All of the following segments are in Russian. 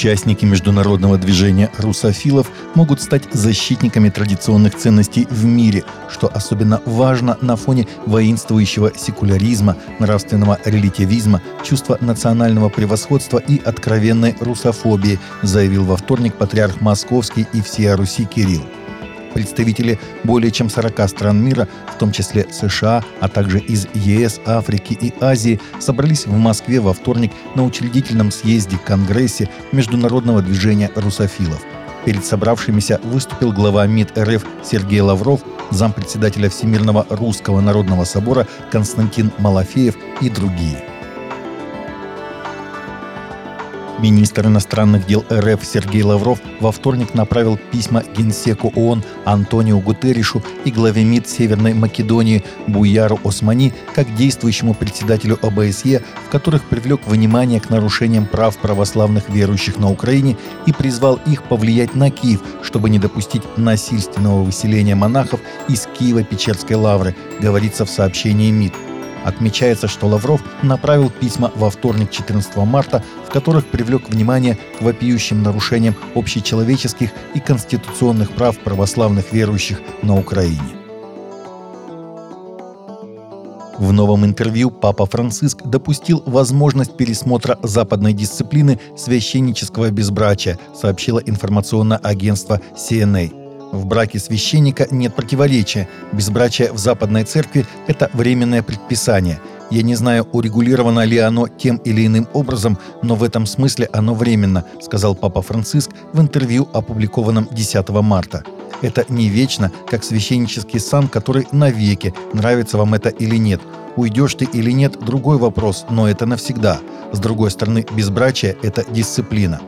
Участники международного движения русофилов могут стать защитниками традиционных ценностей в мире, что особенно важно на фоне воинствующего секуляризма, нравственного релятивизма, чувства национального превосходства и откровенной русофобии, заявил во вторник патриарх Московский и всея Руси Кирилл. Представители более чем 40 стран мира, в том числе США, а также из ЕС, Африки и Азии, собрались в Москве во вторник на учредительном съезде Конгрессе Международного движения русофилов. Перед собравшимися выступил глава МИД РФ Сергей Лавров, зампредседателя Всемирного русского народного собора Константин Малафеев и другие. Министр иностранных дел РФ Сергей Лавров во вторник направил письма генсеку ООН Антонио Гутерришу и главе МИД Северной Македонии Буяру Османи как действующему председателю ОБСЕ, в которых привлек внимание к нарушениям прав православных верующих на Украине и призвал их повлиять на Киев, чтобы не допустить насильственного выселения монахов из Киева-Печерской лавры, говорится в сообщении МИД. Отмечается, что Лавров направил письма во вторник 14 марта, в которых привлек внимание к вопиющим нарушениям общечеловеческих и конституционных прав православных верующих на Украине. В новом интервью Папа Франциск допустил возможность пересмотра западной дисциплины священнического безбрачия, сообщило информационное агентство CNA. В браке священника нет противоречия. Безбрачие в Западной Церкви – это временное предписание. Я не знаю, урегулировано ли оно тем или иным образом, но в этом смысле оно временно, сказал Папа Франциск в интервью, опубликованном 10 марта. Это не вечно, как священнический сан, который навеки, нравится вам это или нет. Уйдешь ты или нет – другой вопрос, но это навсегда. С другой стороны, безбрачие – это дисциплина.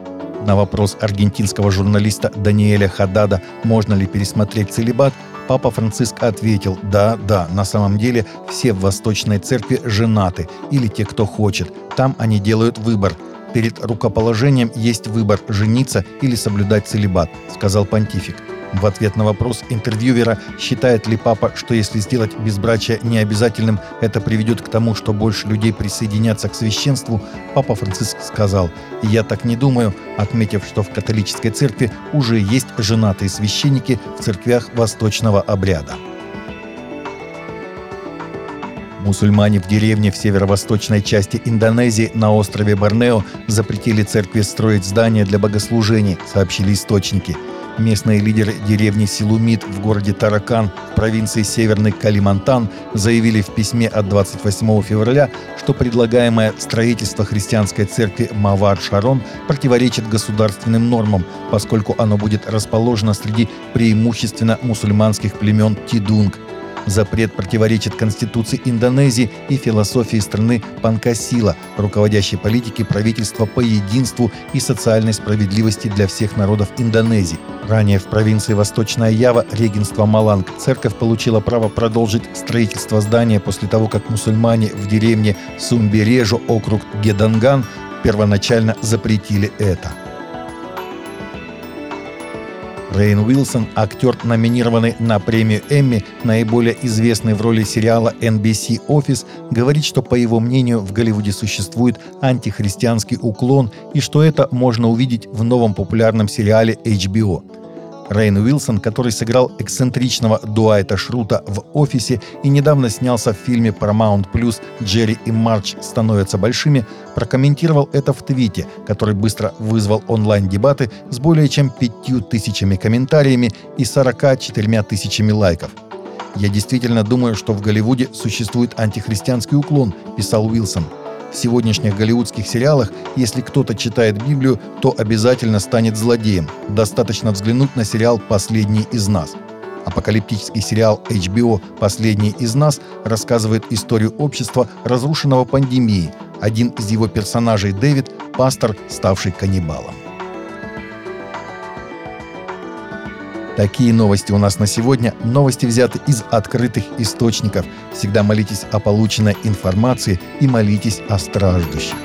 На вопрос аргентинского журналиста Даниэля Хадада, можно ли пересмотреть целебат, Папа Франциск ответил, да, да, на самом деле все в Восточной Церкви женаты, или те, кто хочет. Там они делают выбор. Перед рукоположением есть выбор – жениться или соблюдать целебат, сказал понтифик. В ответ на вопрос интервьюера, считает ли папа, что если сделать безбрачие необязательным, это приведет к тому, что больше людей присоединятся к священству, папа Франциск сказал, «Я так не думаю», отметив, что в католической церкви уже есть женатые священники в церквях восточного обряда. Мусульмане в деревне в северо-восточной части Индонезии на острове Борнео запретили церкви строить здания для богослужений, сообщили источники – Местные лидеры деревни Силумит в городе Таракан провинции Северный Калимантан заявили в письме от 28 февраля, что предлагаемое строительство христианской церкви Мавар-Шарон противоречит государственным нормам, поскольку оно будет расположено среди преимущественно мусульманских племен Тидунг – Запрет противоречит Конституции Индонезии и философии страны Панкасила, руководящей политики правительства по единству и социальной справедливости для всех народов Индонезии. Ранее в провинции Восточная Ява, регенство Маланг, церковь получила право продолжить строительство здания после того, как мусульмане в деревне Сумбережу, округ Геданган, первоначально запретили это. Рейн Уилсон, актер, номинированный на премию Эмми, наиболее известный в роли сериала NBC Office, говорит, что, по его мнению, в Голливуде существует антихристианский уклон и что это можно увидеть в новом популярном сериале HBO. Рейн Уилсон, который сыграл эксцентричного Дуайта Шрута в «Офисе» и недавно снялся в фильме Paramount Plus «Джерри и Марч становятся большими», прокомментировал это в твите, который быстро вызвал онлайн-дебаты с более чем пятью тысячами комментариями и 44 тысячами лайков. «Я действительно думаю, что в Голливуде существует антихристианский уклон», – писал Уилсон – в сегодняшних голливудских сериалах, если кто-то читает Библию, то обязательно станет злодеем. Достаточно взглянуть на сериал «Последний из нас». Апокалиптический сериал HBO «Последний из нас» рассказывает историю общества, разрушенного пандемией. Один из его персонажей, Дэвид, пастор, ставший каннибалом. Такие новости у нас на сегодня. Новости взяты из открытых источников. Всегда молитесь о полученной информации и молитесь о страждущих.